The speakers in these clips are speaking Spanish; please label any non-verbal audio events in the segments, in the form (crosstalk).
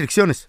restricciones.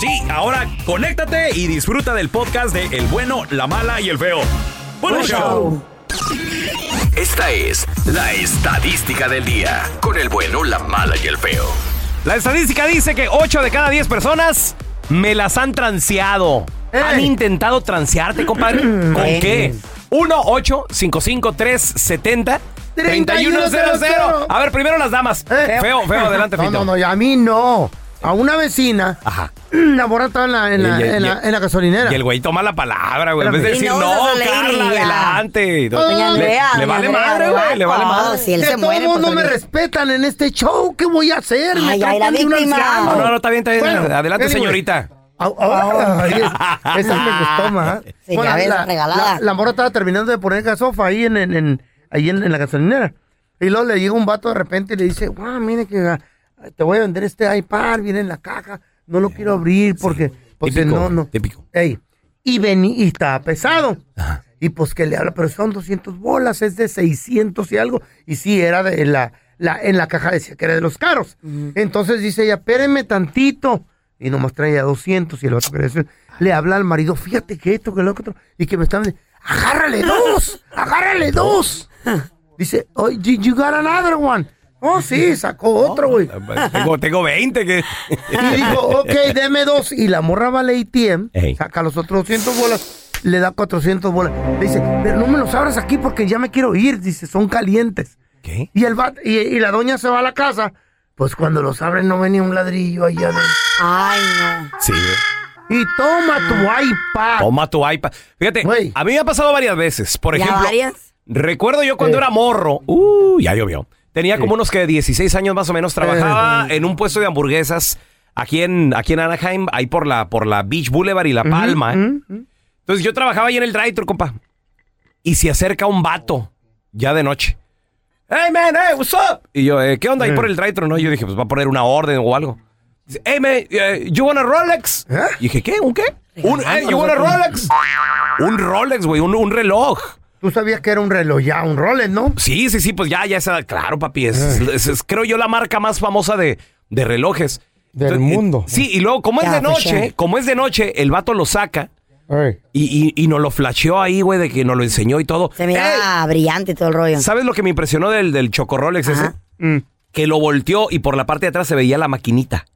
Sí, ahora conéctate y disfruta del podcast de El bueno, la mala y el feo. ¡Buen show! Esta es la estadística del día. Con el bueno, la mala y el feo. La estadística dice que 8 de cada 10 personas me las han transeado. ¿Han intentado transearte, compadre? (clears throat) ¿Con qué? 1 8 55 3 70 3100 A ver, primero las damas. Eh. Feo, feo, adelante, No, Fito. no, no, a mí no. A una vecina. Ajá. (clears throat) La morra estaba en la, en la, Y- y- en la- y- en la gasolinera. Y el güey toma la palabra, güey. En vez de decir, no, no, Carla, adelante. Doña le, Andrea, le doña vale Andrea, madre, güey. Le vale madre. si él se todo muere, el mundo pues, me respetan en este show. ¿Qué voy a hacer? Me Ay, ay, la tratan de un víctima. anciano. No, no, no, está bien, está bien. Bueno, adelante, señorita. (laughs) Esa me gustó más. Sí, regalada. La, la morra estaba terminando de poner gasofa ahí en, en, en- ahí en, en la gasolinera. Y luego le llega un vato de repente y le dice, wow, mire que te voy a vender este iPad, viene en la caja, no lo quiero abrir porque, porque Típico, no, no. típico. Ey, y vení, y estaba pesado. Y pues que le habla, pero son 200 bolas, es de 600 y algo. Y sí, era de la, la en la caja decía que era de los caros. Entonces dice ella, espéreme tantito. Y nomás traía 200 y el otro que le, habla al marido, fíjate que esto, que lo otro. Y que me estaban diciendo, agárrale dos, agárrale dos. (laughs) Dice, oh, you got another one. Oh, sí, sacó otro, güey. Tengo, tengo 20 que... (laughs) Y dijo, ok, deme dos. Y la morra va al ATM, Ey. saca los otros 200 bolas, le da 400 bolas. Le dice, pero no me los abras aquí porque ya me quiero ir. Dice, son calientes. ¿Qué? Y, el va- y, y la doña se va a la casa. Pues cuando los abren no venía un ladrillo allá adentro. Ay, no. Sí, güey. Y toma tu iPad. Toma tu iPad. Fíjate, Güey. a mí me ha pasado varias veces. Por ¿Ya ejemplo, varias? recuerdo yo cuando Eh. era morro. Uh, ya llovió. Tenía como unos que 16 años más o menos. Trabajaba Eh. en un puesto de hamburguesas aquí en, aquí en Anaheim, ahí por la, por la Beach Boulevard y La Palma. Entonces yo trabajaba ahí en el drive-thru, compa. Y se acerca un vato, ya de noche. Hey, man, hey, what's up? Y yo, eh, ¿qué onda ahí Eh. por el drive-thru? No, yo dije, pues va a poner una orden o algo. Dice, hey, man, eh, you want a Rolex? ¿Eh? Y dije, ¿qué? ¿Un qué? Un, you want a Rolex? Un Rolex, güey, un, un reloj. Tú sabías que era un reloj ya, un Rolex, ¿no? Sí, sí, sí, pues ya, ya está. Claro, papi, es, es- es- creo yo la marca más famosa de, de relojes. Del Entonces, mundo. Sí, y luego, como es de pues, noche, como es de noche, el vato lo saca y, y, y nos lo flasheó ahí, güey, de que nos lo enseñó y todo. Se mira brillante todo el rollo. ¿Sabes lo que me impresionó del, del Chocorrolex ese? Ajá. Mm. Que lo volteó y por la parte de atrás se veía la maquinita.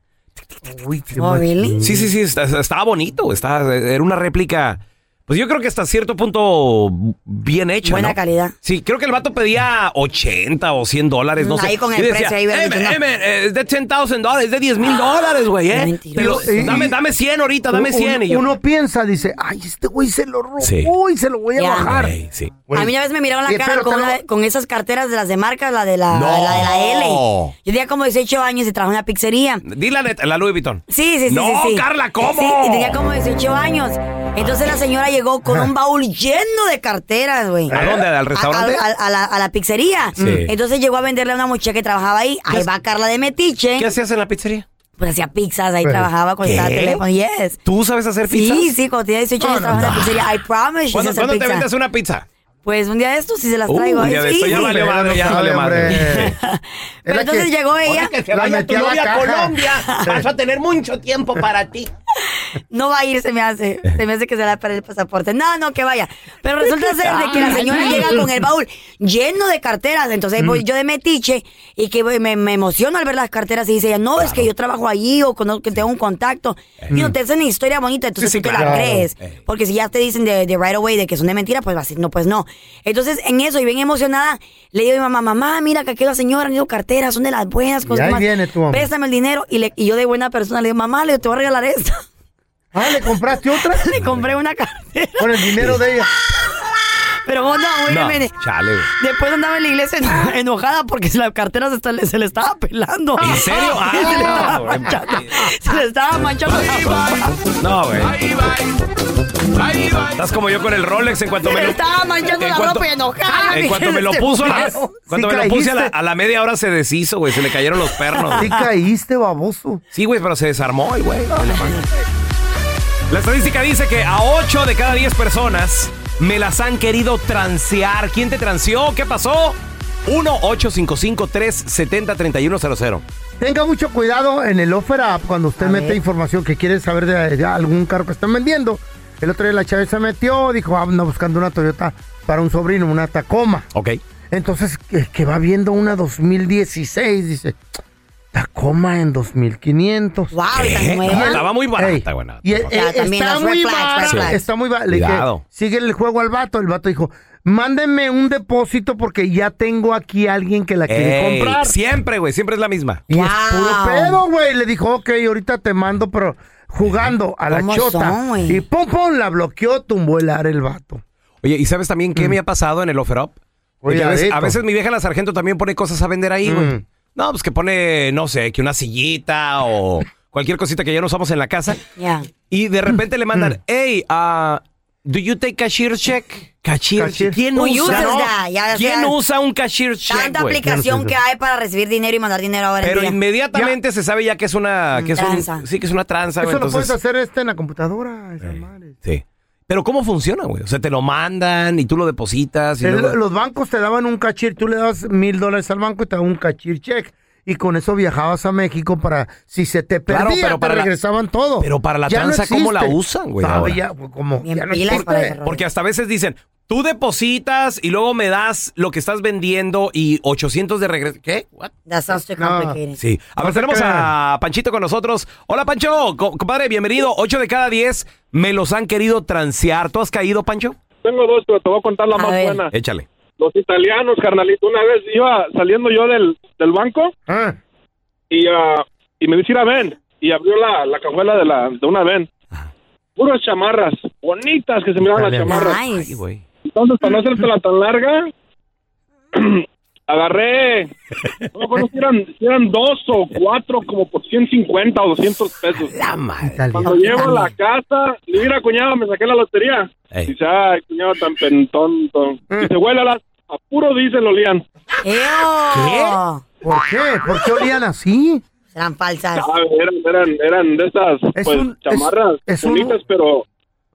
Uy, qué Oh, really? Sí, sí, sí, está- estaba bonito, estaba- era una réplica, pues yo creo que hasta cierto punto bien hecha, Buena ¿no? calidad. Sí, creo que el vato pedía 80 o 100 dólares, no Mm, sé. ahí con el decía, precio ahí, "Eh, dicho, no". eh, man, eh, es de 10,000 dólares, es de 10 mil dólares, güey, ¿eh? lo- Y- dame, dame 100 ahorita, dame 100. Y yo, Uno piensa, dice, ay, este güey se lo robó Sí. y se lo voy a Ya. bajar. Ey, sí. A mí una vez me miraron la cara pero con, una- con esas carteras de las de marcas, la de la, No. la de la L. Yo tenía como 18 años y trabajaba en una pizzería. Di la, la Louis Vuitton. Sí, sí, sí, No, sí, sí. Carla, ¿cómo? Sí, y tenía como 18 años. Entonces la señora llegó con un baúl lleno de carteras, güey. ¿A dónde? ¿Al restaurante? A, a- a la, a la pizzería. Sí. Entonces llegó a venderle a una muchacha que trabajaba ahí. Ahí va Carla de Metiche. ¿Qué hacías en la pizzería? Pues hacía pizzas, ahí trabajaba con el teléfono. Yes. ¿Tú sabes hacer pizzas? Sí, sí, cuando tenía 18 años trabajaba en la pizzería. I promise you ¿Cuándo, cuándo te pizza. vendes una pizza? Pues un día de estos sí se las Uh, traigo. un día de Sí, esto ya sí. valió madre, ya valió madre. (laughs) Pero entonces que- llegó ella. que se vaya tu novia a. Colombia, vas a tener mucho tiempo para ti. No va a ir, se me hace. Se me hace que se le va a perder el pasaporte. No, no, que vaya. Pero resulta ser de que la señora llega con el baúl lleno de carteras. Entonces ahí voy yo de metiche y que voy- me, me emociono al ver las carteras y dice ella, no, es que yo trabajo allí o conozco- que tengo un contacto. Y no te hacen una historia bonita, entonces Sí, sí, tú claro. la crees. Eh. Porque si ya te dicen de, de right away de que son de mentira, pues vas a decir, no, pues no. Entonces en eso, y bien emocionada, le digo a mi mamá, mamá, mira que aquí la señora han ido carteras, son de las buenas. Y cosas ahí más. viene tu mamá. Préstame el dinero. Y, le- y yo de buena persona le digo, mamá, le te voy a regalar esto. Ah, ¿le compraste otra? (laughs) Le compré una cartera. Con el dinero de ella. Pero vos no, No, oígame. chale, güey. Después andaba en la iglesia eno- enojada porque la cartera se, está- se le estaba pelando. ¿En serio? Ah, se, le no, estaba güey. manchando, se le estaba manchando. No, güey. Estás como yo con el Rolex en cuanto Se me le lo... estaba manchando en la cuanto- ropa y enojada. En cuanto me lo puso, a la- perro. cuando Sí me lo puse a la, caíste. a la media hora se deshizo, güey. Se le cayeron los pernos. Sí caíste, baboso. Sí, güey, pero se desarmó el güey. La estadística dice que a 8 de cada 10 personas me las han querido transear. ¿Quién te transeó? ¿Qué pasó? 1-855-370-3100. Tenga mucho cuidado en el Offer App cuando usted A mete ver. información que quiere saber de, de algún carro que están vendiendo. El otro día la chava se metió, dijo, ah, anda buscando una Toyota para un sobrino, una Tacoma. Ok. Entonces, que, que va viendo una 2016, dice, Tacoma en 2500. Wow, ¿Qué? nueva. estaba muy barata, Ey, güey. Y Ya, eh, también está los red muy flags, red barato. flags. Está muy barato. Le dije, Cuidado. sigue el juego al vato. El vato dijo, mándenme un depósito porque ya tengo aquí a alguien que la quiere Ey, comprar. Siempre, güey. Siempre es la misma. Y es Wow. puro pedo, güey. Le dijo, ok, ahorita te mando, pero jugando a la ¿Cómo chota. son, güey? y pum, pum, la bloqueó, tumbó el ar el vato. Oye, ¿y sabes también qué me ha pasado en el Offer Up? Porque a veces, Cuidadito. a veces mi vieja la sargento también pone cosas a vender ahí, güey. Mm. No, pues que pone, no sé, que una sillita o cualquier cosita que ya no usamos en la casa. Ya. Y de repente le Mm. mandan, hey, uh, do you take cashier check? Cashier, Cashier. ¿Quién Who usa? no? Ya, ¿Quién usa un cashier check, Tanta aplicación que hay para recibir dinero y mandar dinero ahora en Pero día. inmediatamente se sabe ya que es una, que es un- Tranza. sí, que es una tranza. Eso lo entonces- puedes hacer este en la computadora. esa madre. Sí. Pero ¿cómo funciona, güey? O sea, te lo mandan y tú lo depositas y El- luego- Los bancos te daban un cachir, tú le dabas mil dólares al banco y te daban un cachir check. Y con eso viajabas a México para, si se te perdía, Claro, pero te para la- regresaban todo. pero para la Ya no tranza, ¿cómo la usan, güey, ahora? ya, pues, como, ya no ese Porque hasta a veces dicen, tú depositas y luego me das lo que estás vendiendo y 800 de regreso. ¿Qué? What? That sounds too No. complicated. Sí. A ver, No te tenemos a Panchito con nosotros. Hola, Pancho. Co- compadre, bienvenido. 8 de cada 10 me los han querido transear. ¿Tú has caído, Pancho? Tengo dos, pero te voy a contar la A más ver. buena. Échale. Los italianos, carnalito. Una vez iba saliendo yo del, del banco Ah, y, ah, y me dice, ir a ven. Y abrió la, la cajuela de, la, de una ven. Puras chamarras, bonitas que se miraban las chamarras. Nice. Entonces, para no hacértela tan larga, (clears throat) agarré, no me acuerdo si eran, si eran dos o cuatro, como por 150 o 200 pesos. La madre. Cuando llego a la casa, le mira, cuñado, me saqué la lotería. Ey. Dice, ay, cuñado, tan pentonto. Dice, huele a puro diésel olían. ¡Eo! ¿Por qué? ¿Por qué olían así? Serán falsas. Ah, eran, eran, eran de esas, Es pues, un- es- chamarras es un- bonitas, pero,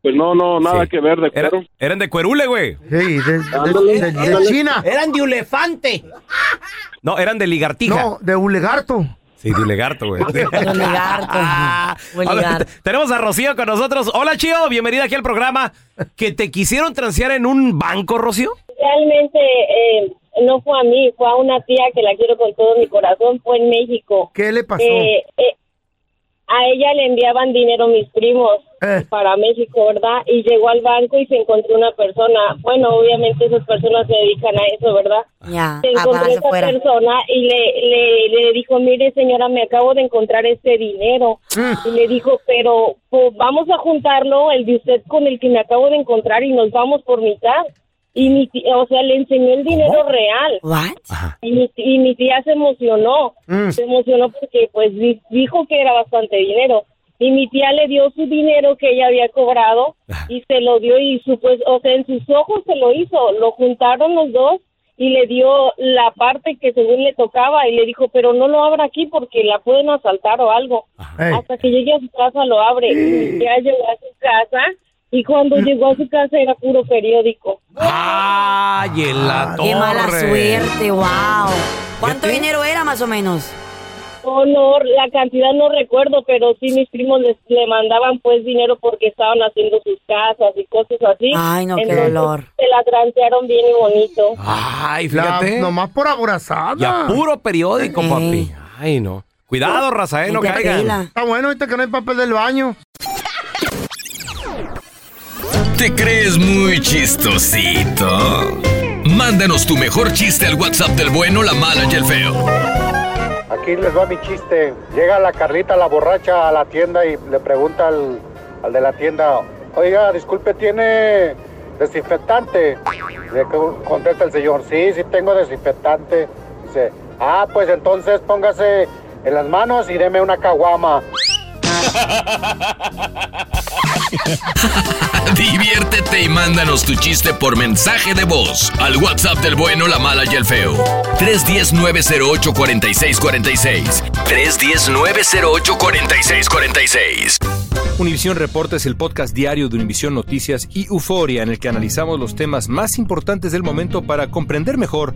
pues no, no, nada Sí. que ver de Era- cuero. eran de cuerule, güey. Sí, de, de- de- de. China. Eran de elefante. No, eran de ligartija. No, de Ulegarto. Sí, Dilegarto, güey. Oligarco. (laughs) A ver, Oligarco. te- tenemos a Rocío con nosotros. Hola, Chío. Bienvenida aquí al programa. ¿Que te quisieron transear en un banco, Rocío? Realmente eh, no fue a mí, fue a una tía que la quiero con todo mi corazón, fue en México. ¿Qué le pasó? Eh, eh, a ella le enviaban dinero mis primos Eh. para México, ¿verdad? Y llegó al banco y se encontró una persona. Bueno, obviamente esas personas se dedican a eso, ¿verdad? Ya, Se encontró esa fuera. persona y le, le, le dijo, mire señora, me acabo de encontrar este dinero. Mm. Y le dijo, pero pues, vamos a juntarlo, el de usted con el que me acabo de encontrar y nos vamos por mitad. Y mi tía, o sea, le enseñó el dinero real. What? Y mi, y mi tía se emocionó, Mm. se emocionó porque pues di- dijo que era bastante dinero. Y mi tía le dio su dinero que ella había cobrado y se lo dio y su pues, o sea, en sus ojos se lo hizo, lo juntaron los dos y le dio la parte que según le tocaba y le dijo, pero no lo abra aquí porque la pueden asaltar o algo. Hasta que llegue a su casa lo abre. Y mi tía llegó a su casa y cuando llegó a su casa era puro periódico. ¡Ay, en la torre! Qué mala suerte, wow. ¿Cuánto dinero era más o menos? Oh, no, la cantidad no recuerdo, pero sí mis primos les, le mandaban pues dinero porque estaban haciendo sus casas y cosas así. Ay, no, qué dolor. Se la transearon bien y bonito. Ay, La- fíjate. nomás por aborazada. Y a puro periódico, Ey. papi. Ay, no. Cuidado, raza, eh, no caigan. Está bueno ahorita que no hay papel del baño. ¿Te crees muy chistosito? Mándanos tu mejor chiste al WhatsApp del bueno, la mala y el feo. Aquí les va mi chiste. Llega la Carlita, la borracha, a la tienda y le pregunta al, al de la tienda, oiga, disculpe, ¿tiene desinfectante? Le co- contesta el señor, sí, sí tengo desinfectante. Dice, ah, pues entonces póngase en las manos y deme una caguama. (laughs) Diviértete y mándanos tu chiste por mensaje de voz al WhatsApp del bueno, la mala y el feo. 310-908-4646. 310-908-4646. Univisión Reporta es el podcast diario de Univisión Noticias y Euforia en el que analizamos los temas más importantes del momento para comprender mejor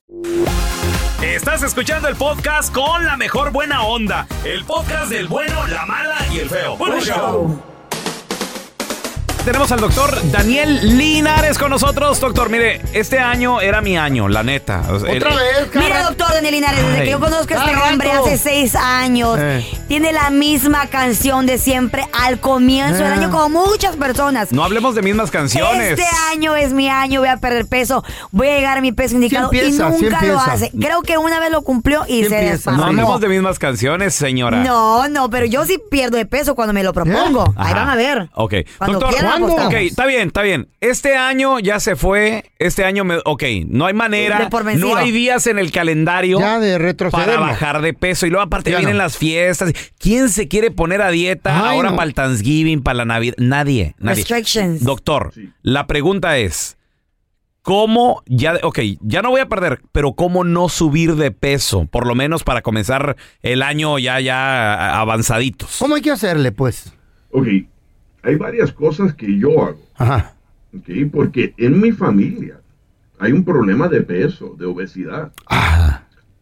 Estás escuchando el podcast con la mejor buena onda. El podcast del bueno, la mala y el feo. Bueno, show. Tenemos al doctor Daniel Linares con nosotros. Doctor, mire, este año era mi año, la neta. O sea, Otra el- vez, Mira, cara. doctor Daniel Linares, desde Ay. que yo conozco a este hombre rato. hace seis años, Eh. tiene la misma canción de siempre al comienzo del Eh. año, como muchas personas. No hablemos de mismas canciones. Este año es mi año, voy a perder peso, voy a llegar a mi peso indicado empieza, y sí nunca lo hace. Creo que una vez lo cumplió y Sí se desfasó. No hablemos de mismas canciones, señora. No, no, pero yo sí pierdo de peso cuando me lo propongo. Ahí Ajá. van a ver. Ok. Cuando Doctor. Apostamos. Ok, está bien, está bien. Este año ya se fue. Este año, me, ok, no hay manera. Por no hay días en el calendario Ya de para bajar de peso. Y luego aparte Ya vienen no. las fiestas. ¿Quién se quiere poner a dieta Ay, ahora no. para el Thanksgiving, para la Navidad? Nadie, nadie. Restrictions. Doctor, la pregunta es, ¿Cómo ya, ok, ya no voy a perder, pero cómo no subir de peso? Por lo menos para comenzar el año ya, ya avanzaditos. ¿Cómo hay que hacerle, pues? Ok, hay varias cosas que yo hago. Ajá. Porque en mi familia hay un problema de peso, de obesidad.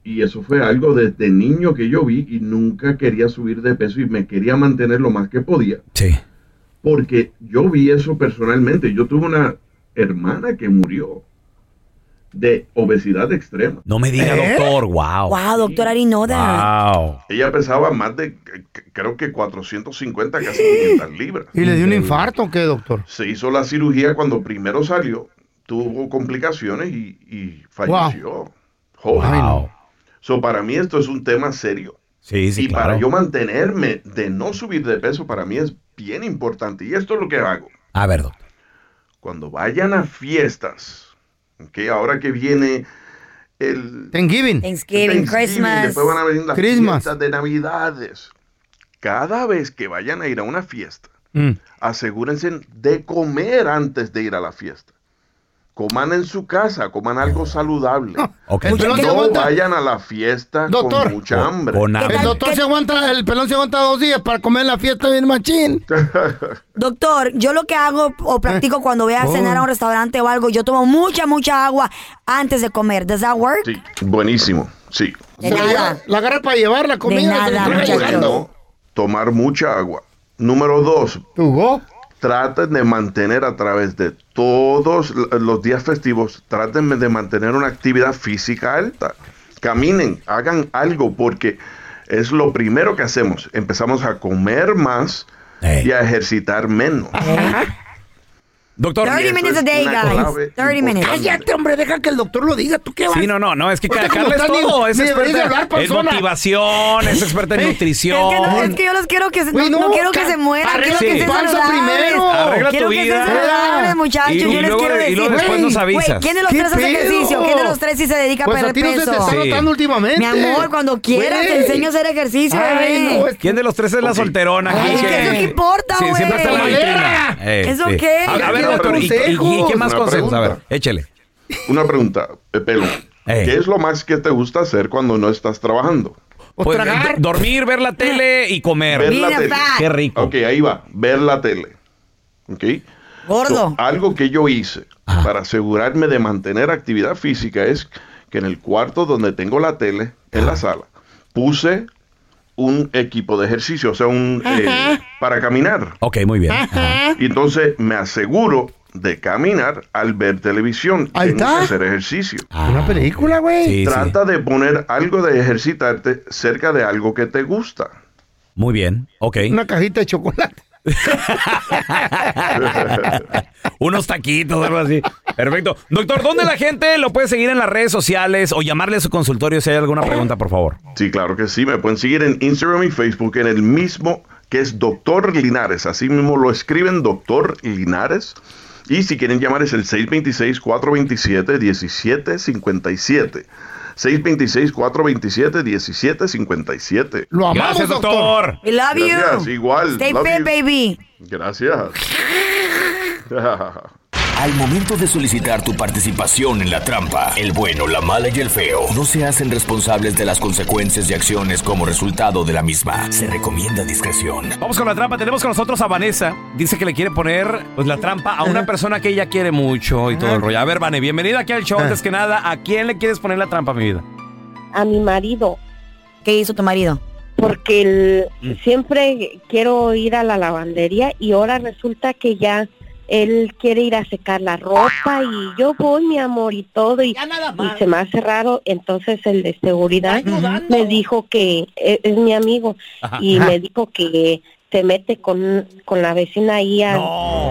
Y eso fue algo desde niño que yo vi y nunca quería subir de peso y me quería mantener lo más que podía. Sí. Porque yo vi eso personalmente. Yo tuve una hermana que murió de obesidad extrema. No me diga, ¿Eh? doctor, wow. Wow, doctor Arinoda. Wow. Ella pesaba más de, creo que 450, casi 500 libras. ¿Y le dio un infarto o qué, doctor? Se hizo la cirugía cuando primero salió, tuvo complicaciones y, y falleció. Joven. Wow. So, para mí esto es un tema serio. Sí, sí, y claro. para yo mantenerme de no subir de peso, para mí es bien importante. Y esto es lo que hago. A ver, doctor. Cuando vayan a fiestas, que ahora que viene el Thanksgiving. Thanksgiving, Christmas. después van a venir las Christmas. fiestas de Navidades. Cada vez que vayan a ir a una fiesta, Mm. asegúrense de comer antes de ir a la fiesta. Coman en su casa, coman algo saludable. Ok. El pelón se No aguanta. vayan a la fiesta Doctor. con mucha hambre. Con hambre. El doctor se aguanta, el pelón se aguanta dos días para comer en la fiesta bien machín. (laughs) Doctor, yo lo que hago o practico cuando voy a Oh. cenar a un restaurante o algo, yo tomo mucha, mucha agua antes de comer. ¿Does that work? Sí, buenísimo, sí. De nada. La agarra para llevar la comida. De nada, tomar mucha agua. Número dos, ¿Tuvo? Traten de mantener a través de todos los días festivos, traten de mantener una actividad física alta. Caminen, hagan algo porque es lo primero que hacemos. Empezamos a comer más y a ejercitar menos. Doctor. 30 eso minutes a day, guys. clave 30 minutes. Cállate, hombre, deja que el doctor lo diga. ¿Tú qué vas? Sí, no, no, no, es que Carla es todo, es experta hablar, en motivación, es experta en nutrición. Es que, no, es que yo los quiero que se, no, no, no quiero que se mueran, arregla quiero que tu estén panza saludables. primero. Arregla quiero tu que vida. saludables, muchachos. Y- y yo les luego- quiero y decir. luego después nos avisas. ¿quién de los ¿Qué tres hace ejercicio? ¿Quién de los tres sí se dedica Pues a a perder ti no se te peso? está Sí. notando últimamente. Mi amor, cuando quieras te enseño a hacer ejercicio, bebé. ¿Quién de los tres es la solterona? Ay, es que eso qué importa, Sí, güey. siempre está la vitrina. Eh, ¿Eso sí. qué? A, a ver, doctor, ¿y, y- qué más consejos? A ver, échele. Una pregunta, eh, Pelón. Ey. ¿Qué es lo más que te gusta hacer cuando no estás trabajando? Pues Pues, tragar. do- dormir, ver la tele y comer. Ver la Mira, tele. pa. Qué rico. Ok, ahí va, ver la tele. Ok. Gordo. So, algo que yo hice para asegurarme de mantener actividad física es que en el cuarto donde tengo la tele, en la sala, puse un equipo de ejercicio, o sea, un eh, para caminar. Ok, muy bien. Ajá. Y entonces me aseguro de caminar al ver televisión. Que hacer ejercicio. Una película, güey. Sí, sí. Trata de poner algo de ejercitarte cerca de algo que te gusta. Muy bien. Ok. Una cajita de chocolate. (laughs) Unos taquitos, algo así. Perfecto. Doctor, ¿dónde la gente lo puede seguir en las redes sociales o llamarle a su consultorio si hay alguna pregunta, por favor? Sí, claro que sí. Me pueden seguir en Instagram y Facebook en el mismo que es Doctor Linares. Así mismo lo escriben Doctor Linares. Y si quieren llamar es el 626-427-1757. 626-427-1757. Lo amamos, Gracias, doctor. doctor. We love Gracias, you. igual. Stay Love fit, you. baby. Gracias. (laughs) Al momento de solicitar tu participación en la trampa, el bueno, la mala y el feo no se hacen responsables de las consecuencias y acciones como resultado de la misma. Se recomienda discreción. Vamos con la trampa. Tenemos con nosotros a Vanessa. Dice que le quiere poner pues la trampa a una persona que ella quiere mucho y todo el rollo. A ver, Vane, bienvenida aquí al show. Antes que nada, ¿a quién le quieres poner la trampa, mi vida? a mi marido ¿Qué hizo tu marido? porque el- siempre quiero ir a la lavandería y ahora resulta que ya él quiere ir a secar la ropa y yo voy mi amor y todo y, y se me hace raro entonces el de seguridad me dijo que es, es mi amigo y Ajá. me dijo que se mete con, con la vecina ahí a,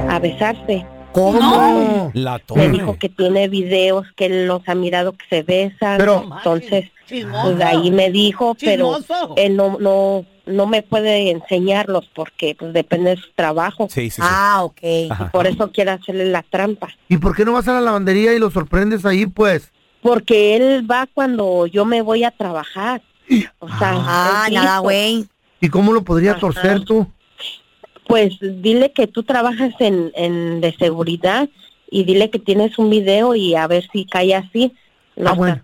a besarse. ¿Cómo? La me dijo que tiene videos que él los ha mirado que se besan. Pero- entonces pues ahí me dijo pero él no no no me puede enseñarlos porque pues depende de su trabajo Sí, sí, sí. Ah, ok. Ajá. por eso quiero hacerle la trampa ¿Y por qué no vas a la lavandería y lo sorprendes ahí, pues? porque él va cuando yo me voy a trabajar o sea Ah, es nada, güey. ¿Y cómo lo podría Ajá. torcer tú? pues dile que tú trabajas en, en de seguridad y dile que tienes un video y a ver si cae así. Lo Ah, bueno.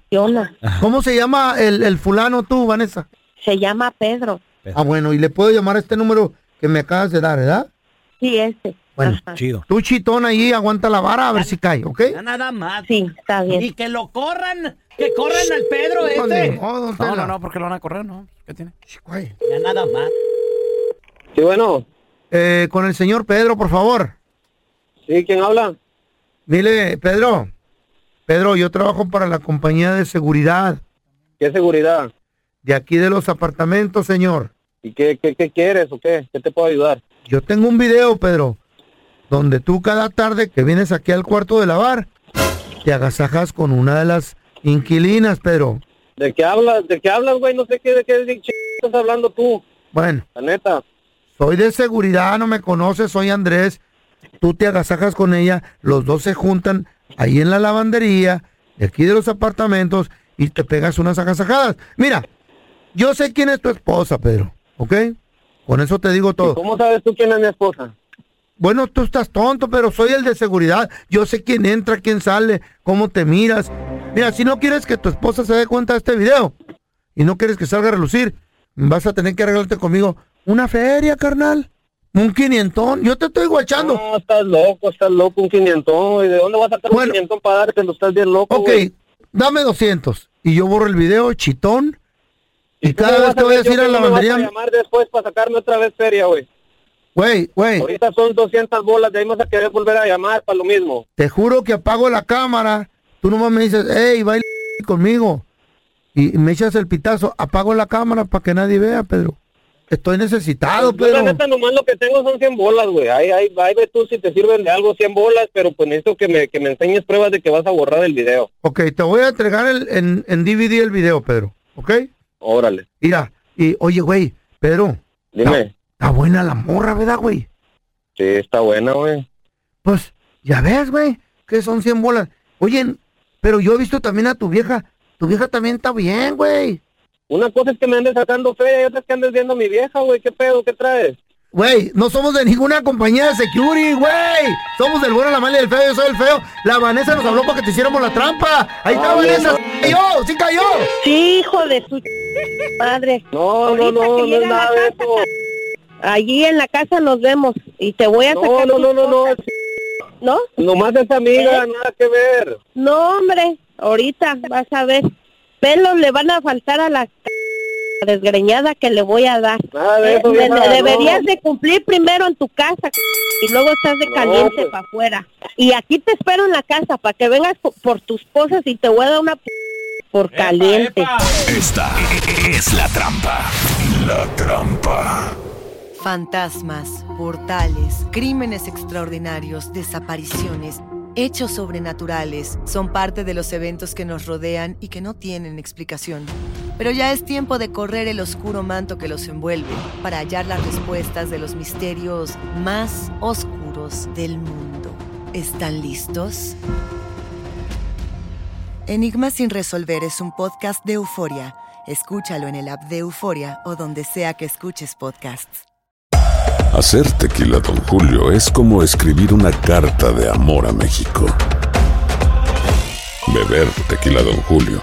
¿Cómo se llama el, el fulano tú, Vanessa? Se llama Pedro. Ah, bueno, y le puedo llamar a este número que me acabas de dar, ¿verdad? Sí, ese. Bueno, Ajá. chido. Tú chitón ahí, aguanta la vara a ver si cae, ¿ok? Ya nada más. Sí, está bien. Y que lo corran. Que corran al Pedro don No, no, no, porque lo van a correr, ¿no? ¿Qué tiene? Ya nada más. Sí, bueno. Eh, con el señor Pedro, por favor. Sí, ¿quién habla? Dile, Pedro. Pedro, yo trabajo para la compañía de seguridad ¿Qué seguridad? de aquí de los apartamentos, señor. ¿Y qué, qué, qué quieres o qué? ¿Qué te puedo ayudar? Yo tengo un video, Pedro, donde tú cada tarde que vienes aquí al cuarto de lavar, te agasajas con una de las inquilinas, Pedro. ¿De qué hablas? ¿De qué hablas, güey? No sé qué, de qué de ch- estás hablando tú. Bueno, La neta. soy de seguridad, no me conoces, soy Andrés. Tú te agasajas con ella, los dos se juntan ahí en la lavandería, de aquí de los apartamentos, y te pegas unas agasajadas. Mira, yo sé quién es tu esposa, Pedro, ¿ok? Con eso te digo todo. ¿Cómo sabes tú quién es mi esposa? Bueno, tú estás tonto, pero soy el de seguridad. Yo sé quién entra, quién sale, cómo te miras. Mira, si no quieres que tu esposa se dé cuenta de este video y no quieres que salga a relucir, vas a tener que arreglarte conmigo una feria, carnal. Un quinientón. Yo te estoy guachando. No, estás loco, estás loco, un quinientón, güey. ¿De dónde vas a sacar Bueno. un quinientón para dártelo? Estás bien loco, Ok, dame 200 y yo borro el video, chitón. Y ¿Tú cada vez que vayas a ver ir yo a la cómo me vas lavandería, a llamar después para sacarme otra vez feria, güey. güey, güey, Ahorita son 200 bolas, de ahí vas a querer volver a llamar para lo mismo. te juro que apago la cámara. Tú nomás me dices, hey, baila conmigo. Y me echas el pitazo, apago la cámara para que nadie vea, Pedro. Estoy necesitado, Yo la Pedro. neta nomás lo que tengo son 100 bolas, güey. Ahí, ahí, ahí ve tú si te sirven de algo 100 bolas, pero pues necesito que me, que me enseñes pruebas de que vas a borrar el video. Ok, te voy a entregar el, en, en DVD el video, Pedro. ¿Ok? Órale. Mira, y oye, güey, Pedro. Dime. Está buena la morra, ¿verdad, güey? Sí, está buena, güey. Pues, ya ves, güey, que son 100 bolas. Oye, pero yo he visto también a tu vieja. Tu vieja también está bien, güey. Una cosa es que me andes sacando fe y otra es que andes viendo a mi vieja, güey. ¿Qué pedo? ¿Qué traes? Güey, no somos de ninguna compañía de security, güey. Somos del bueno, la mala y el feo. Yo soy el feo. La Vanessa nos habló para que te hiciéramos la trampa. Ahí está Ah, Vanessa. no. ¡Sí cayó! ¡Sí cayó! Sí, hijo de su madre. No, no, Ahorita no, que no es nada de casa, eso. Allí en la casa nos vemos y te voy a No, sacar. no, tus no, no, no. cosas, ¿No? Nomás es amiga, ¿Eh? nada que ver. No, hombre, ahorita vas a ver. Pelos le van a faltar a la desgreñada que le voy a dar. De Eh, eso, de- vieja, de- no. deberías de cumplir primero en tu casa y luego estás de No, caliente pues. para afuera. Y aquí te espero en la casa para que vengas po- por tus cosas y te voy a dar una p- por caliente. Esta es la trampa. La trampa. Fantasmas, portales, crímenes extraordinarios, desapariciones, hechos sobrenaturales son parte de los eventos que nos rodean y que no tienen explicación. Pero ya es tiempo de correr el oscuro manto que los envuelve para hallar las respuestas de los misterios más oscuros del mundo. ¿Están listos? Enigma sin resolver es un podcast de euforia. Escúchalo en el app de Euforia o donde sea que escuches podcasts. Hacer tequila, Don Julio, es como escribir una carta de amor a México. Beber tequila, Don Julio,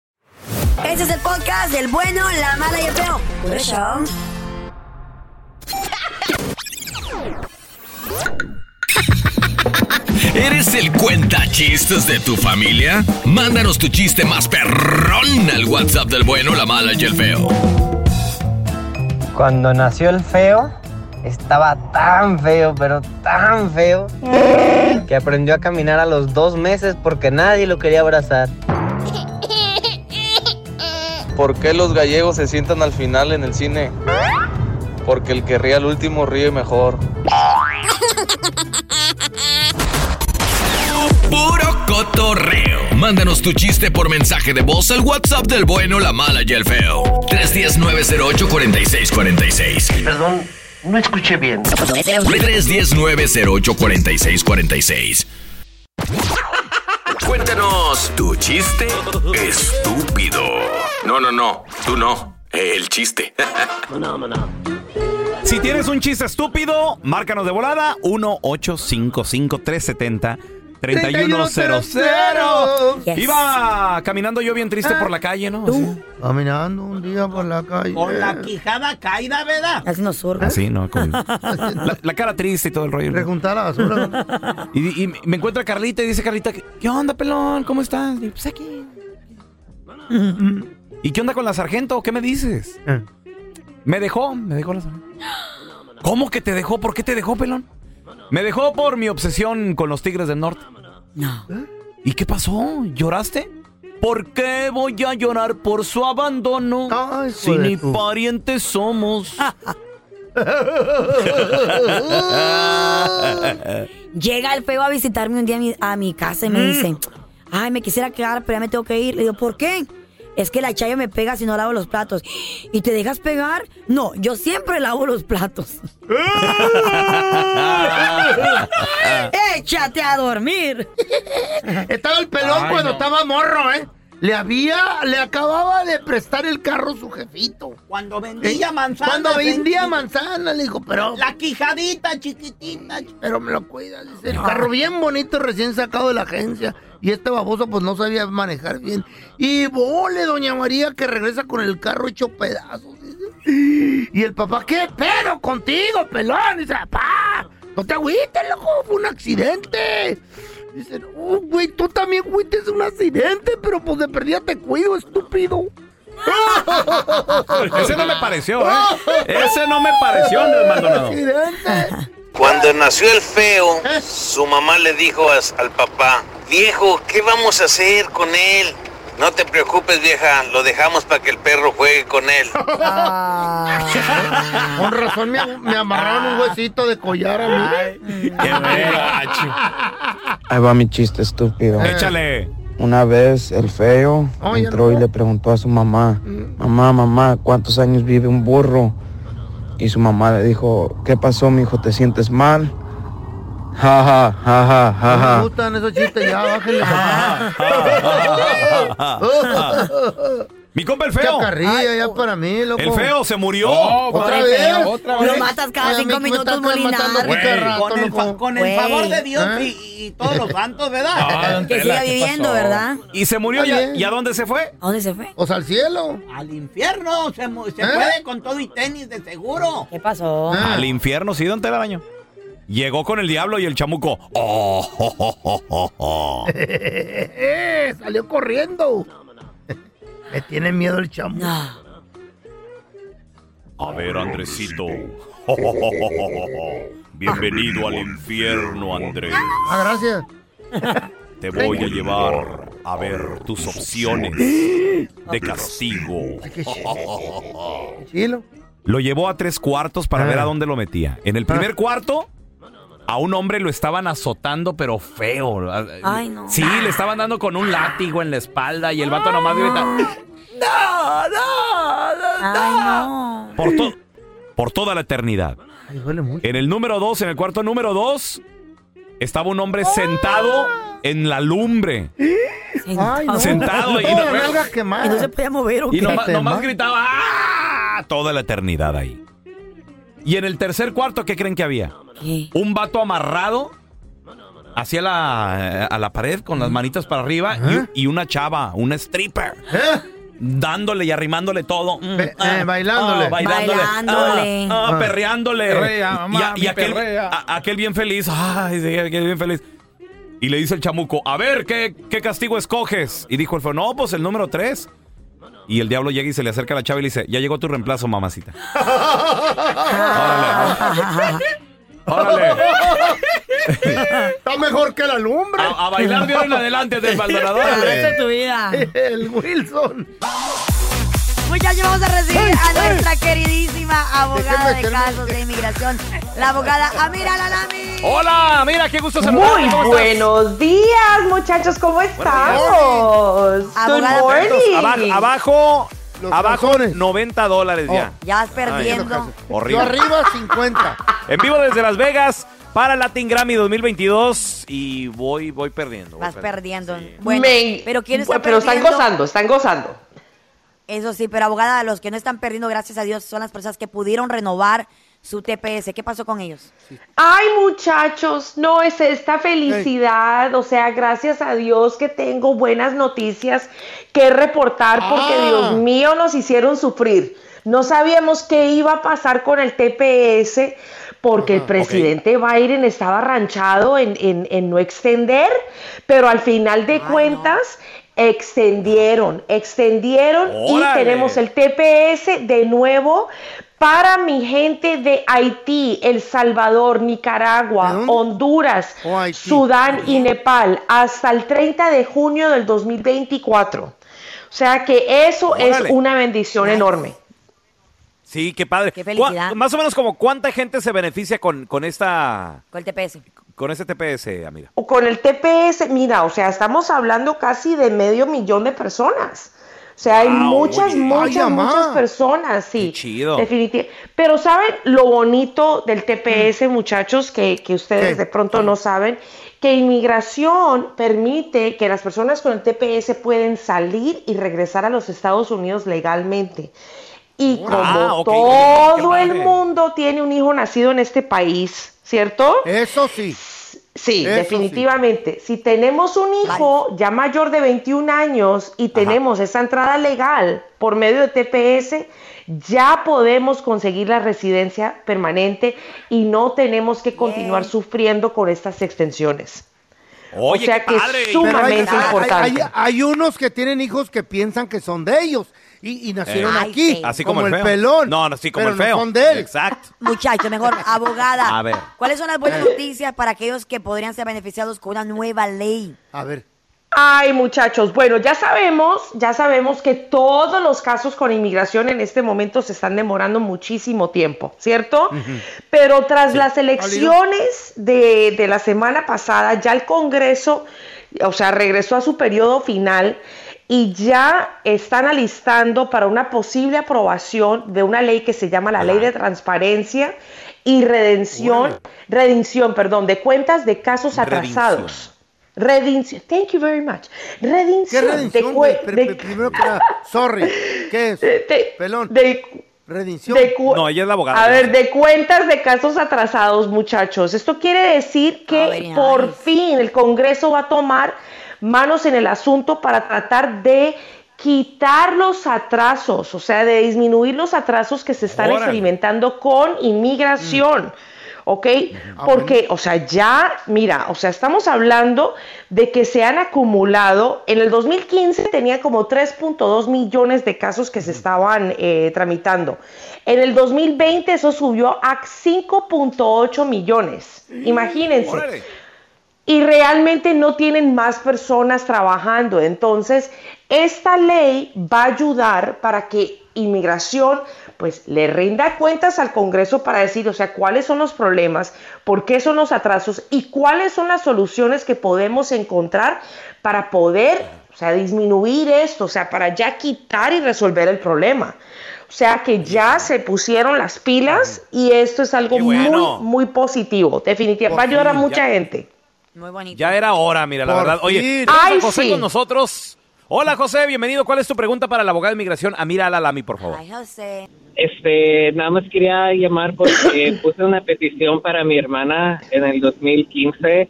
Este es el podcast del bueno, la mala y el feo. Por eso. ¿Eres el cuenta chistes de tu familia? Mándanos tu chiste más perrón al WhatsApp del bueno, la mala y el feo. Cuando nació el feo, estaba tan feo, pero tan feo, que aprendió a caminar a los dos meses porque nadie lo quería abrazar. ¿Por qué los gallegos se sientan al final en el cine? Porque el que ríe al último ríe mejor. Puro cotorreo. Mándanos tu chiste por mensaje de voz al WhatsApp del bueno, la mala y el feo. 310-908-4646. Perdón, no escuché bien. 310-908-4646. Cuéntanos tu chiste estúpido. No, no, no, tú no. El chiste. (laughs) Si tienes un chiste estúpido, márcanos de volada 1-855-370-3100. Yes. Iba caminando yo bien triste por la calle, ¿no? Así. Caminando un día por la calle. Con la quijada caída, ¿verdad? Así nos surge. Así, ¿no? Con (laughs) la, la cara triste y todo el rollo. ¿no? Rejuntar la basura. (laughs) Y, y me encuentra Carlita y dice Carlita, ¿qué onda, pelón? ¿Cómo estás? Y pues aquí. ¿Y qué onda con la sargento? ¿Qué me dices? Eh. Me dejó, me dejó la sargento. ¿Cómo que te dejó? ¿Por qué te dejó, pelón? Me dejó por mi obsesión con los Tigres del Norte. No. ¿Y qué pasó? ¿Lloraste? ¿Por qué voy a llorar por su abandono? si de ni parientes somos. (laughs) Llega el feo a visitarme un día a mi, a mi casa y me dice, ay, me quisiera quedar, pero ya me tengo que ir. Le digo, ¿por qué? Es que la chaya me pega si no lavo los platos. ¿Y te dejas pegar? No, yo siempre lavo los platos. (laughs) (laughs) Échate a dormir. Estaba el pelón Ay, cuando no. estaba morro, ¿eh? Le había, le acababa de prestar el carro su jefito. Cuando vendía manzanas. Cuando vendía ven- manzana, le dijo, pero, La quijadita chiquitita. pero me lo cuida. Dice, el carro bien bonito, recién sacado de la agencia. Y este baboso, pues no sabía manejar bien. Y vole, doña María, que regresa con el carro hecho pedazos. dice. Y el papá, ¿qué pedo contigo, pelón? Dice, papá, no te agüites, loco, fue un accidente. Dice, no, güey, tú también fuiste un accidente, pero pues de perdida te cuido, estúpido. (laughs) Ese no me pareció, ¿eh? (laughs) Ese no me pareció, Andrés Maldonado. Accidente. Cuando nació el feo, su mamá le dijo as- al papá, viejo, ¿qué vamos a hacer con él? No te preocupes, vieja, lo dejamos para que el perro juegue con él. (laughs) Con razón me, me amarraron un huesito de collar a mí. Ahí va mi chiste estúpido. Échale. Una vez el feo Oh, entró no. y le preguntó a su mamá, mamá, mamá, ¿cuántos años vive un burro? Y su mamá le dijo, ¿qué pasó, mi hijo? ¿Te sientes mal? Ja, ja, ja, ja, ja, me ja. gustan esos chistes, ya, bájenle. Mi compa el feo. Chacarrilla ya para mí, loco. El feo se murió. ¿Otra Pobre vez? feo. ¿Otra Lo vez? matas cada Ay, a mí cinco minutos, Molinar. Con el, fa- loco. con el Güey. favor de Dios ¿Eh? y, y todos los santos, ¿verdad? Que siga viviendo, ¿verdad? Y se murió. Está ¿Y a, dónde se fue? ¿A dónde se fue? O sea, al cielo. Al infierno se, ¿Eh? puede con todo y tenis de seguro. ¿Qué pasó? Ah. Al infierno, sí, don Telaraño. Llegó con el diablo y el chamuco. Oh, oh, oh, oh, oh, oh. Salió corriendo. (laughs) Me tiene miedo el chamo. No. A ver, Andresito. (laughs) Bienvenido al infierno, Andrés. Ah, gracias. Te voy a llevar a ver tus opciones (gasps) de castigo. Qué chilo. Lo llevó a tres cuartos para Ah. ver a dónde lo metía. En el primer cuarto, a un hombre lo estaban azotando, pero feo. Ay, no. Sí, le estaban dando con un látigo en la espalda y el vato nomás grita. ¡No, no, no, Ay, no. Por, to- por toda la eternidad. Ay, duele mucho. En el número dos, en el cuarto número dos, estaba un hombre sentado en la lumbre. Ay, no. Sentado y no- quemada. ¿Y no se podía mover o Y qué? nomás, te nomás ma- gritaba ¡Ah! toda la eternidad ahí. Y en el tercer cuarto, ¿qué creen que había? ¿Qué? Un vato amarrado hacia la, a la pared con las manitas para arriba y- y, una chava, una stripper. ¿Eh? dándole y arrimándole todo. Mm, ah, eh, bailándole. ah, bailándole. Bailándole. Ah, ah, Ah. perreándole. Perrea, mamá, y, a- y mi aquel, perrea. a- aquel bien feliz. Ay, sí, aquel bien feliz. Y le dice el chamuco, a ver, ¿qué, qué castigo escoges? Y dijo el feo, no, pues el número tres. Y el diablo llega y se le acerca a la chava y le dice, ya llegó tu reemplazo, mamacita. (laughs) Órale. (laughs) Está mejor que la lumbre. A, a bailar de ahora en adelante del es tu vida. El Wilson. Muchachos, vamos a recibir a nuestra queridísima abogada de casos de inmigración, la abogada Amira Lalami. Hola, mira, qué gusto Muy saludarte. ¿Cómo estás? buenos días, muchachos, ¿cómo estamos? Abogada, Good morning. Abajo, abajo, Los abajo calzones. 90 dólares ya. Ya vas perdiendo. Horrible. Yo arriba 50. (laughs) En vivo desde Las Vegas para Latin Grammy 2022 y voy voy perdiendo. voy Vas perdiendo. Sí. Bueno, Me- pero ¿quién está pero están perdiendo? gozando, están gozando. Eso sí, pero abogada, los que no están perdiendo, gracias a Dios, son las personas que pudieron renovar su TPS. ¿Qué pasó con ellos? Ay, muchachos, no es esta felicidad, o sea, gracias a Dios que tengo buenas noticias que reportar porque Ah. Dios mío nos hicieron sufrir. No sabíamos qué iba a pasar con el TPS porque el presidente Biden estaba ranchado en, en- en no extender, pero al final de cuentas extendieron, extendieron y tenemos el TPS de nuevo para mi gente de Haití, El Salvador, Nicaragua. Honduras, Oh. Sudán y Nepal hasta el 30 de junio del 2024. O sea que eso es una bendición enorme. Sí, qué padre. Qué felicidad. ¿Cuá- Más o menos como cuánta gente se beneficia con, con esta Con el TPS. con este TPS, Amira. O Con el TPS, mira, o sea, estamos hablando casi de medio millón de personas. O sea, hay Wow, muchas, oye. muchas, muchas personas, sí. Qué chido. Definitivamente. Pero ¿saben lo bonito del TPS, muchachos, que, que ustedes ¿Qué? de pronto no saben? Que inmigración permite que las personas con el TPS pueden salir y regresar a los Estados Unidos legalmente. Y como Ah, ok, todo el mundo tiene un hijo nacido en este país, ¿cierto? Eso sí. Sí, Eso definitivamente. Si tenemos un hijo ya mayor de 21 años y tenemos esa entrada legal por medio de TPS, ya podemos conseguir la residencia permanente y no tenemos que continuar sufriendo con estas extensiones. Oye, o sea qué que padre. es hay, sumamente hay- importante. hay- hay unos que tienen hijos que piensan que son de ellos y, y nacieron Eh. Ay, aquí. sí. Así como, el, feo. pelón. No, no, sí, como pero el feo. No son de él. Exacto. Muchachos, mejor, (laughs) abogada. A ver. ¿Cuáles son las buenas noticias para aquellos que podrían ser beneficiados con una nueva ley? A ver. Ay, muchachos, bueno, ya sabemos, ya sabemos que todos los casos con inmigración en este momento se están demorando muchísimo tiempo, ¿cierto? Pero tras las elecciones de, de la semana pasada, ya el Congreso, o sea, regresó a su periodo final y ya están alistando para una posible aprobación de una ley que se llama la Ley de Transparencia y Redención, Redención, perdón, de cuentas de casos atrasados. Redención. Thank you very much. ¿Qué Redención. redención, de de- pero Primero que nada, sorry. ¿Qué es? (laughs) de- Pelón. de- Redención. de cu- No, ella es la abogada. a ver, de cuentas de casos atrasados, muchachos. Esto quiere decir que por nice. fin el Congreso va a tomar manos en el asunto para tratar de quitar los atrasos, o sea, de disminuir los atrasos que se están experimentando con inmigración. ¿Ok? Ah, Porque, o sea, ya, mira, o sea, estamos hablando de que se han acumulado, en el 2015 tenía como 3.2 millones de casos que se estaban eh, tramitando. En el 2020 eso subió a 5.8 millones. Imagínense. Y realmente no tienen más personas trabajando. Entonces, esta ley va a ayudar para que inmigración pues le rinda cuentas al Congreso para decir, o sea, cuáles son los problemas, por qué son los atrasos y cuáles son las soluciones que podemos encontrar para poder, o sea, disminuir esto, o sea, para ya quitar y resolver el problema. O sea que ya se pusieron las pilas y esto es algo bueno. muy, muy positivo. Definitivamente. Va a ayudar a mucha gente. Muy bonito. Ya era hora, mira, la Por verdad. Oye, Ay, José sí. con nosotros. Hola, José, bienvenido. ¿Cuál es tu pregunta para la abogada de inmigración? Amira Alalami, por favor. Ay, José. Este, nada más quería llamar porque (coughs) puse una petición para mi hermana en el 2015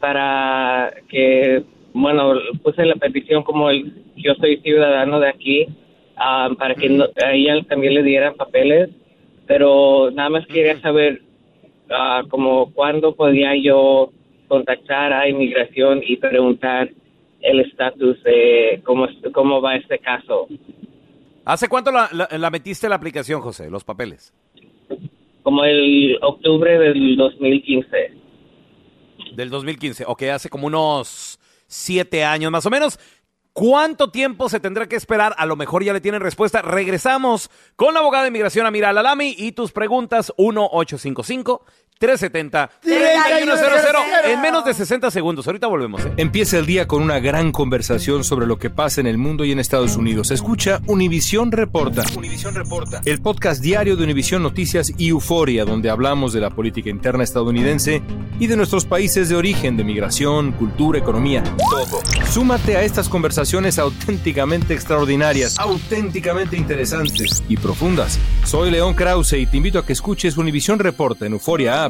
para que, bueno, puse la petición como el- yo soy ciudadano de aquí ah, para que no- a ella también le dieran papeles, pero nada más quería saber ah, como cuándo podía yo contactar a inmigración y preguntar el estatus de cómo, cómo va este caso. ¿Hace cuánto la, la- la metiste la aplicación, José, los papeles? Como el octubre del 2015. Del 2015. Ok, hace como unos siete años más o menos. ¿Cuánto tiempo se tendrá que esperar? A lo mejor ya le tienen respuesta. Regresamos con la abogada de inmigración Amira Lalami y tus preguntas 1-855-370-3100 en menos de 60 segundos. Ahorita volvemos. ¿eh? Empieza el día con una gran conversación sobre lo que pasa en el mundo y en Estados Unidos. Escucha Univisión Reporta. Reporta. El podcast diario de Univisión Noticias y Euforia, donde hablamos de la política interna estadounidense y de nuestros países de origen, de migración, cultura, economía, todo. Súmate a estas conversaciones auténticamente extraordinarias, auténticamente interesantes y profundas. Soy León Krause y te invito a que escuches Univisión Reporta en Euforia App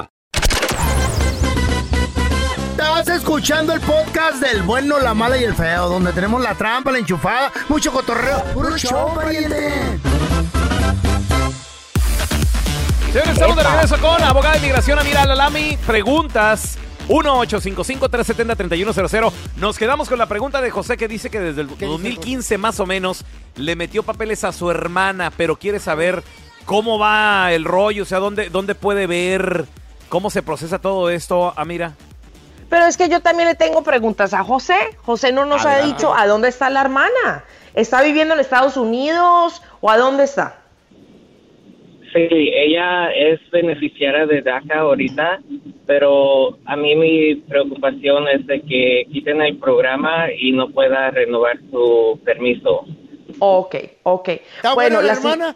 Estás escuchando el podcast del bueno, la mala y el feo, donde tenemos la trampa, la enchufada, mucho cotorreo. ¡Puro show, pariente! Señores, estamos de regreso con abogada de inmigración Amira Lalami. Preguntas 1-855-370-3100. Nos quedamos con la pregunta de José que dice que desde el 2015 más o menos le metió papeles a su hermana, pero quiere saber cómo va el rollo, o sea, dónde, dónde puede ver cómo se procesa todo esto, Amira. Pero es que yo también le tengo preguntas a José. José no nos ha dicho a dónde está la hermana. ¿Está viviendo en Estados Unidos o a dónde está? Sí, ella es beneficiaria de DACA ahorita, pero a mí mi preocupación es de que quiten el programa y no pueda renovar su permiso. Ok, ok. ¿Está bueno, buena la la si- hermana?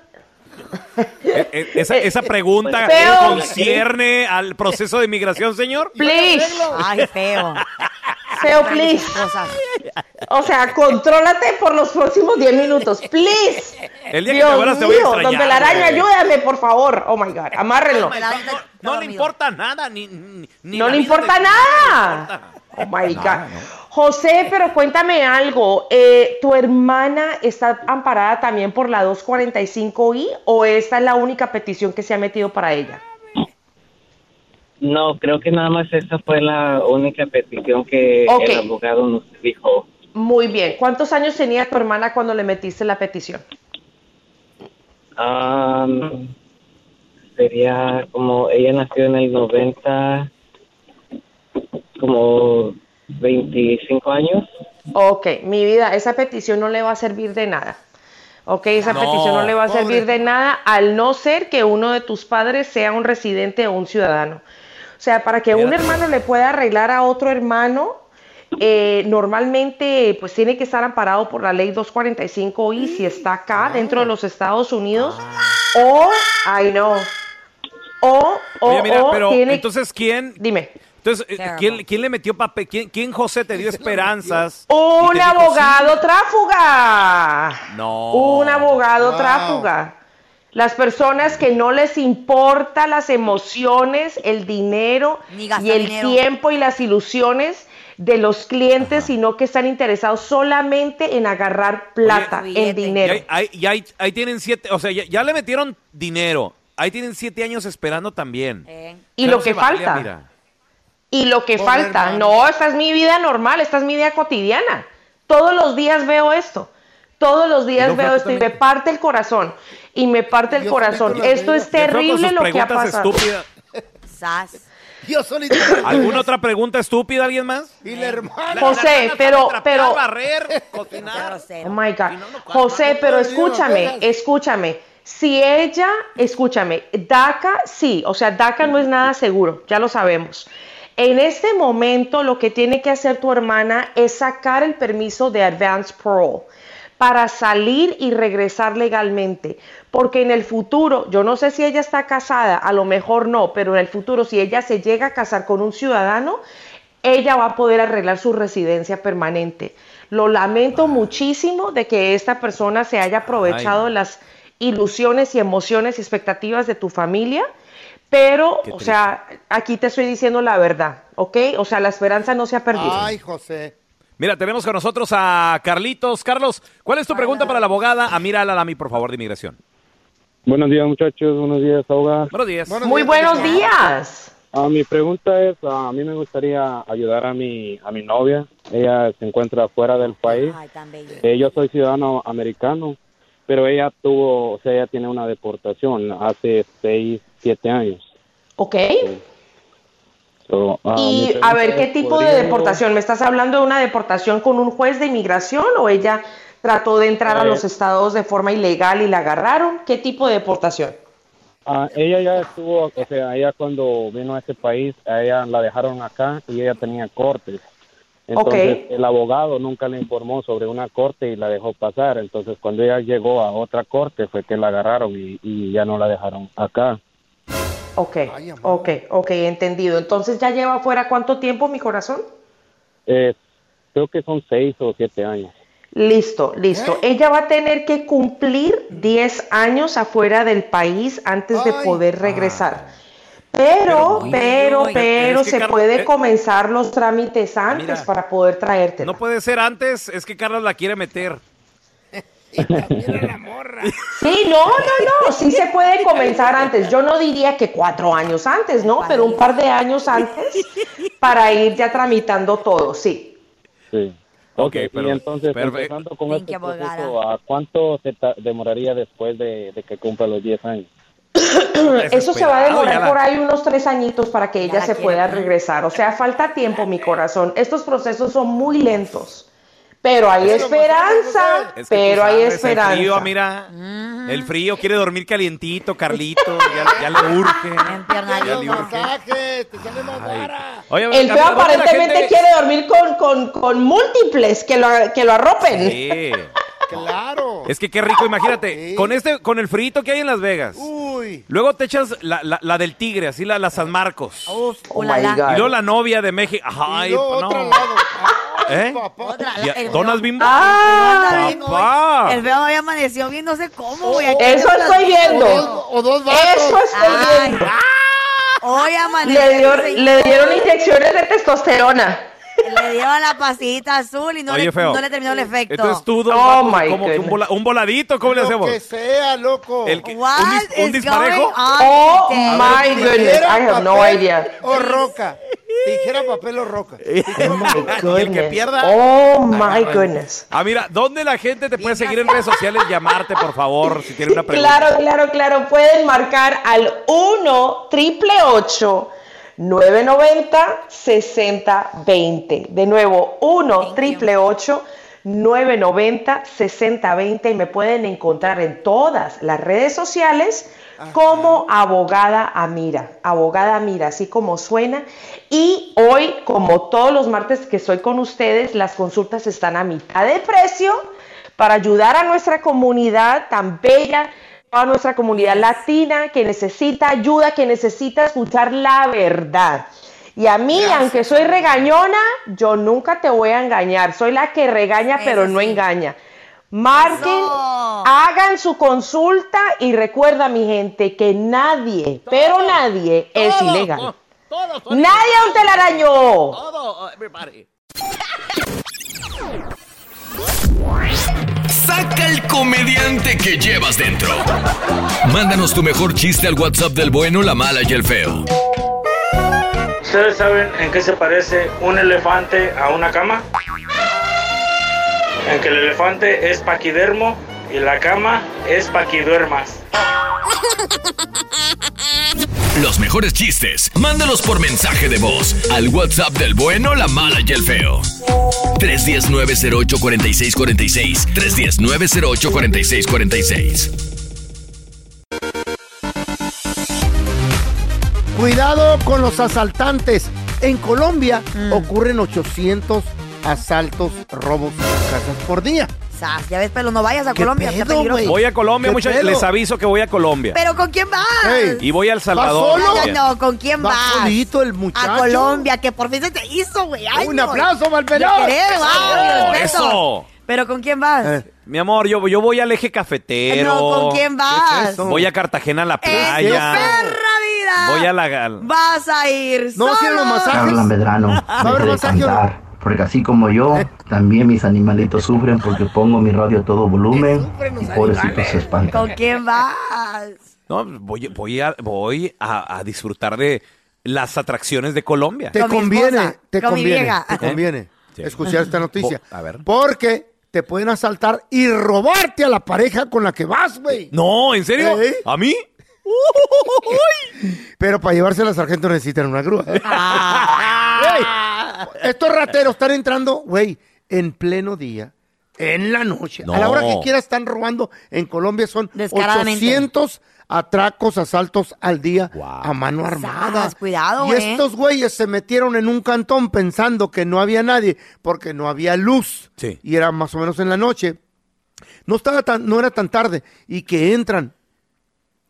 Eh, eh, esa, esa pregunta Feo. concierne al proceso de inmigración, señor. Please. Ay, feo. Feo, please. O sea, contrólate por los próximos 10 minutos, please. El día que Dios te mueras te voy a mío, extrañar, Don Telaraña, ayúdame, por favor. Oh my God, amárrenlo. No le importa nada, ni, ni- ni No le importa de- nada. Oh my God. José, pero cuéntame algo. eh, ¿Tu hermana está amparada también por la 245I o esta es la única petición que se ha metido para ella? No, creo que nada más esa fue la única petición que el abogado nos dijo. Muy bien. ¿Cuántos años tenía tu hermana cuando le metiste la petición? Am, sería como, ella nació en el 90, como 25 años. Ok, mi vida, esa petición no le va a servir de nada. Ok, esa No, petición no le va a pobre. servir de nada al no ser que uno de tus padres sea un residente o un ciudadano. O sea, para que un hermano le pueda arreglar a otro hermano, eh, normalmente pues tiene que estar amparado por la ley 245I si está acá dentro de los Estados Unidos o, ay no, o, o, Oye, mira, o pero tiene... entonces, ¿quién? Dime. Entonces, eh, ¿quién, quién le metió papel? ¿Quién, quién, José, te dio (laughs) esperanzas? Un Y dijo, abogado tráfuga. No. Un abogado Wow. tráfuga. Las personas que no les importa las emociones, el dinero y el dinero. tiempo y las ilusiones de los clientes, sino que están interesados solamente en agarrar plata, en Y dinero. ahí, ahí- y ahí- ahí tienen siete, o sea, ya, ya le metieron dinero. Ahí tienen siete años esperando también. Y O sea, lo que falta. mira. Y lo que falta, hermano. no, esta es mi vida normal, esta es mi vida cotidiana. Todos los días veo esto. Todos los días no, veo esto y me parte el corazón. Y me parte el corazón. Esto es terrible lo que ha pasado. Sas. Yo solito. ¿Alguna otra pregunta estúpida, alguien más? Y la hermana. José, pero, pero, barrer, (laughs) cocinar. oh my God. José, pero escúchame, escúchame. Si ella, escúchame, DACA, sí, o sea, DACA no es nada seguro, ya lo sabemos. En este momento lo que tiene que hacer tu hermana es sacar el permiso de advance parole para salir y regresar legalmente. Porque en el futuro, yo no sé si ella está casada, a lo mejor no, pero en el futuro, si ella se llega a casar con un ciudadano, ella va a poder arreglar su residencia permanente. Lo lamento muchísimo de que esta persona se haya aprovechado Ay. las ilusiones y emociones y expectativas de tu familia, pero, o sea, aquí te estoy diciendo la verdad, ¿ok? O sea, la esperanza no se ha perdido. Ay, José. Mira, tenemos con nosotros a Carlitos. Carlos, ¿cuál es tu pregunta para la abogada Amira Alalami, por favor, de inmigración? Buenos días, muchachos. Buenos días, Auga. Buenos días. Muy buenos días. Ah, mi pregunta es, ah, a mí me gustaría ayudar a mi, a mi novia. Ella se encuentra fuera del país. Eh, yo soy ciudadano americano, pero ella tuvo, o sea, ella tiene una deportación hace seis, siete años. ¿Ok? So, ah, Y a ver, ¿qué tipo de ¿podría yo- deportación? ¿Me estás hablando de una deportación con un juez de inmigración o ella trató de entrar a Eh. los estados de forma ilegal y la agarraron? ¿Qué tipo de deportación? Ah, ella ya estuvo, o sea, ella cuando vino a ese país, a ella la dejaron acá y ella tenía cortes. Entonces, el abogado nunca le informó sobre una corte y la dejó pasar. Entonces, cuando ella llegó a otra corte, fue que la agarraron y, y ya no la dejaron acá. Ok, ok, ok, entendido. Entonces, ¿ya lleva afuera cuánto tiempo, mi corazón? Eh, creo que son seis o siete años. Listo, listo. Ella va a tener que cumplir 10 años afuera del país antes de poder regresar. Pero, Pero, pero, pero, es que se Carlos, eh, puede comenzar los trámites antes Mira. para poder traerte. No puede ser antes, es que Carlos la quiere meter. (laughs) Sí, no, no, no, sí se puede comenzar antes. Yo no diría que cuatro años antes, ¿no? Pero un par de años antes para ir ya tramitando todo, sí. Sí. Ok, pero- y entonces, perfecto. empezando con Thank este proceso, ¿a cuánto se demoraría después de, de que cumpla los 10 años? (clears throat) Eso se va a demorar la- por ahí unos tres añitos para que ella la se quiere. pueda regresar. O sea, falta tiempo, mi corazón. Estos procesos son muy lentos. Pero hay Es esperanza. Es que pero hay esperanza. El frío, mira, el frío quiere dormir calientito, Carlito, ya, ya le urge. (laughs) Ya le urge. Masaje, te sale más vara. Oye, El ¿a feo aparentemente gente- quiere dormir con, con, con múltiples que lo, que lo arropen. Sí. (laughs) Claro. Es que qué rico, imagínate, con este, con el frito que hay en Las Vegas. Uy. Luego te echas la, la- la del tigre, así la, la San Marcos. Oh my God. Y luego la novia de México. Ay, luego no. otro lado. ¿Eh? (laughs) Y ¿Donas bimbo? Ah, Papá. El feo hoy amaneció bien, no sé cómo, güey. Aquí Eso estoy viendo. O dos Eso estoy viendo. Hoy amaneció. Le, dio- le dieron inyecciones de testosterona. Le dieron la pasita azul y no, Oye, le, feo. no le terminó el efecto. Entonces tú, don Oh, como que un, goodness. vola- un voladito, ¿cómo le Lo hacemos? que sea, loco. El que- What un, dis- un is disparejo. going on Oh my goodness, I have no idea. O roca. Tijera, papel o roca. (laughs) Y el que pierda. Oh my goodness. Ah, mira, ¿dónde la gente te puede seguir en redes (laughs) sociales? Llamarte, por favor, si tiene una pregunta. Claro, claro, claro. Pueden marcar al 1 triple 990 6020. De nuevo, 1 triple 990 6020 y me pueden encontrar en todas las redes sociales como abogada Amira, abogada Amira, así como suena. Y hoy, como todos los martes que estoy con ustedes, las consultas están a mitad de precio para ayudar a nuestra comunidad tan bella, a nuestra comunidad latina que necesita ayuda, que necesita escuchar la verdad. Y a mí, aunque soy regañona, yo nunca te voy a engañar. Soy la que regaña, pero no engaña. Marquen, hagan su consulta y recuerda, mi gente, que nadie, pero nadie es ilegal. Nadie es un telaraño. Todo, everybody. Saca el comediante que llevas dentro. Mándanos tu mejor chiste al WhatsApp del bueno, la mala y el feo. ¿Ustedes saben en qué se parece un elefante a una cama? En que el elefante es paquidermo y la cama es paquiduermas. Los mejores chistes, mándalos por mensaje de voz al WhatsApp del bueno, la mala y el feo. 319-08-4646. 319-08-4646. Cuidado con los asaltantes. En Colombia Mm. ocurren 800 asaltos, robos a casas por día. Sas, ya ves, pero no vayas a Colombia, está pedo, peligroso. güey? Voy a Colombia, ¿Qué muchachos. pedo? Les aviso que voy a Colombia. ¿Pero con quién vas? Y voy a El Salvador. No, también. no, ¿con quién Va vas? solito el muchacho. A Colombia, que por fin se te hizo, güey. Ay, Un no. aplauso, Valperón. De querer, wow, Eso, mi respeto. eso. ¿Pero con quién vas? Eh, Mi amor, yo, yo voy al eje cafetero. No, ¿con quién vas? Voy a Cartagena a la ¡En tu playa. perra vida! Voy a la. Vas a ir ¿No solo. hacen los masajes? Carla Medrano, ¿Va a haber masaje cantar, porque así como yo, también mis animalitos sufren porque pongo mi radio a todo volumen y pobrecitos se espantan. ¿Con quién vas? No, voy, voy, a, voy a, a disfrutar de las atracciones de Colombia. Te conviene, esposa, te conviene, te conviene Sí. escuchar esta noticia. Bo- a ver. Porque te pueden asaltar y robarte a la pareja con la que vas, güey. No, ¿en serio? ¿Eh? ¿A mí? (laughs) Pero para llevarse a la sargento necesitan una grúa. ¿eh? Ah. (laughs) Estos rateros están entrando, güey, en pleno día, en la noche. A la hora que quiera están robando. En Colombia son Descaradamente. 800 atracos, asaltos al día a mano armada. Sas, cuidado, y güey. estos güeyes se metieron en un cantón pensando que no había nadie porque no había luz. Sí. Y era más o menos en la noche. No estaba tan, no era tan tarde. Y que entran.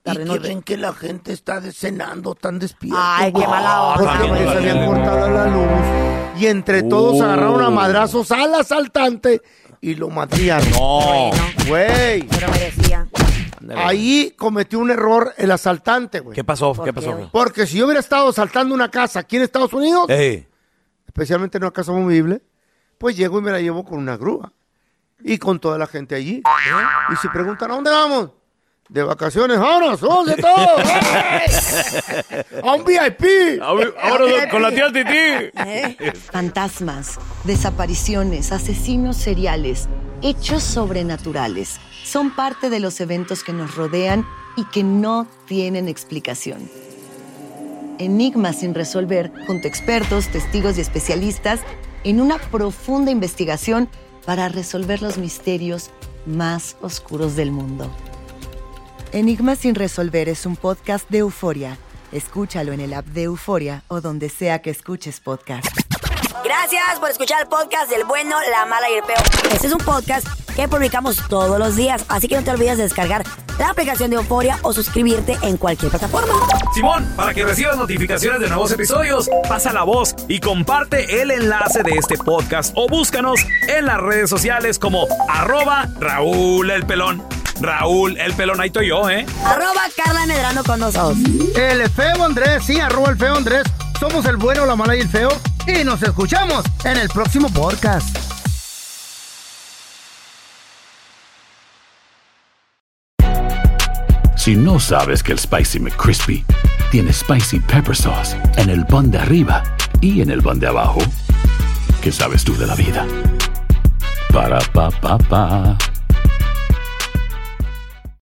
Y Tarde que noche. ven que la gente está cenando tan despierta. Ay, qué mala. Porque Ay, les no, habían cortado la luz. Y entre todos Uh. agarraron a madrazos al asaltante y lo madriaron. No. Güey. Pero merecía. Ahí cometió un error el asaltante, güey. ¿Qué pasó? ¿Por ¿Qué qué, pasó? Porque si yo hubiera estado asaltando una casa aquí en Estados Unidos, Ey. especialmente en una casa movible, pues llego y me la llevo con una grúa. Y con toda la gente allí. Y si preguntan, ¿a dónde vamos? De vacaciones, vamos de todo. (laughs) A un VIP. Ahora con la tía Titi. ¿Eh? Fantasmas, desapariciones, asesinos seriales, hechos sobrenaturales son parte de los eventos que nos rodean y que no tienen explicación. Enigmas sin resolver junto a expertos, testigos y especialistas en una profunda investigación para resolver los misterios más oscuros del mundo. Enigmas sin resolver es un podcast de euforia. Escúchalo en el app de Euforia o donde sea que escuches podcast. Gracias por escuchar el podcast del bueno, la mala y el peor. Este es un podcast que publicamos todos los días, así que no te olvides de descargar la aplicación de Euforia o suscribirte en cualquier plataforma. Simón, para que recibas notificaciones de nuevos episodios, pasa la voz y comparte el enlace de este podcast o búscanos en las redes sociales como arroba Raúl el Pelón. Raúl el Pelón, ahí estoy yo, ¿eh? Arroba Carla Medrano con nosotros. El feo Andrés, sí, arroba el feo Andrés. Somos el bueno, la mala y el feo. Y nos escuchamos en el próximo podcast. Si no sabes que el Spicy McCrispy tiene Spicy Pepper Sauce en el pan de arriba y en el pan de abajo, ¿qué sabes tú de la vida? Para, pa, pa, pa.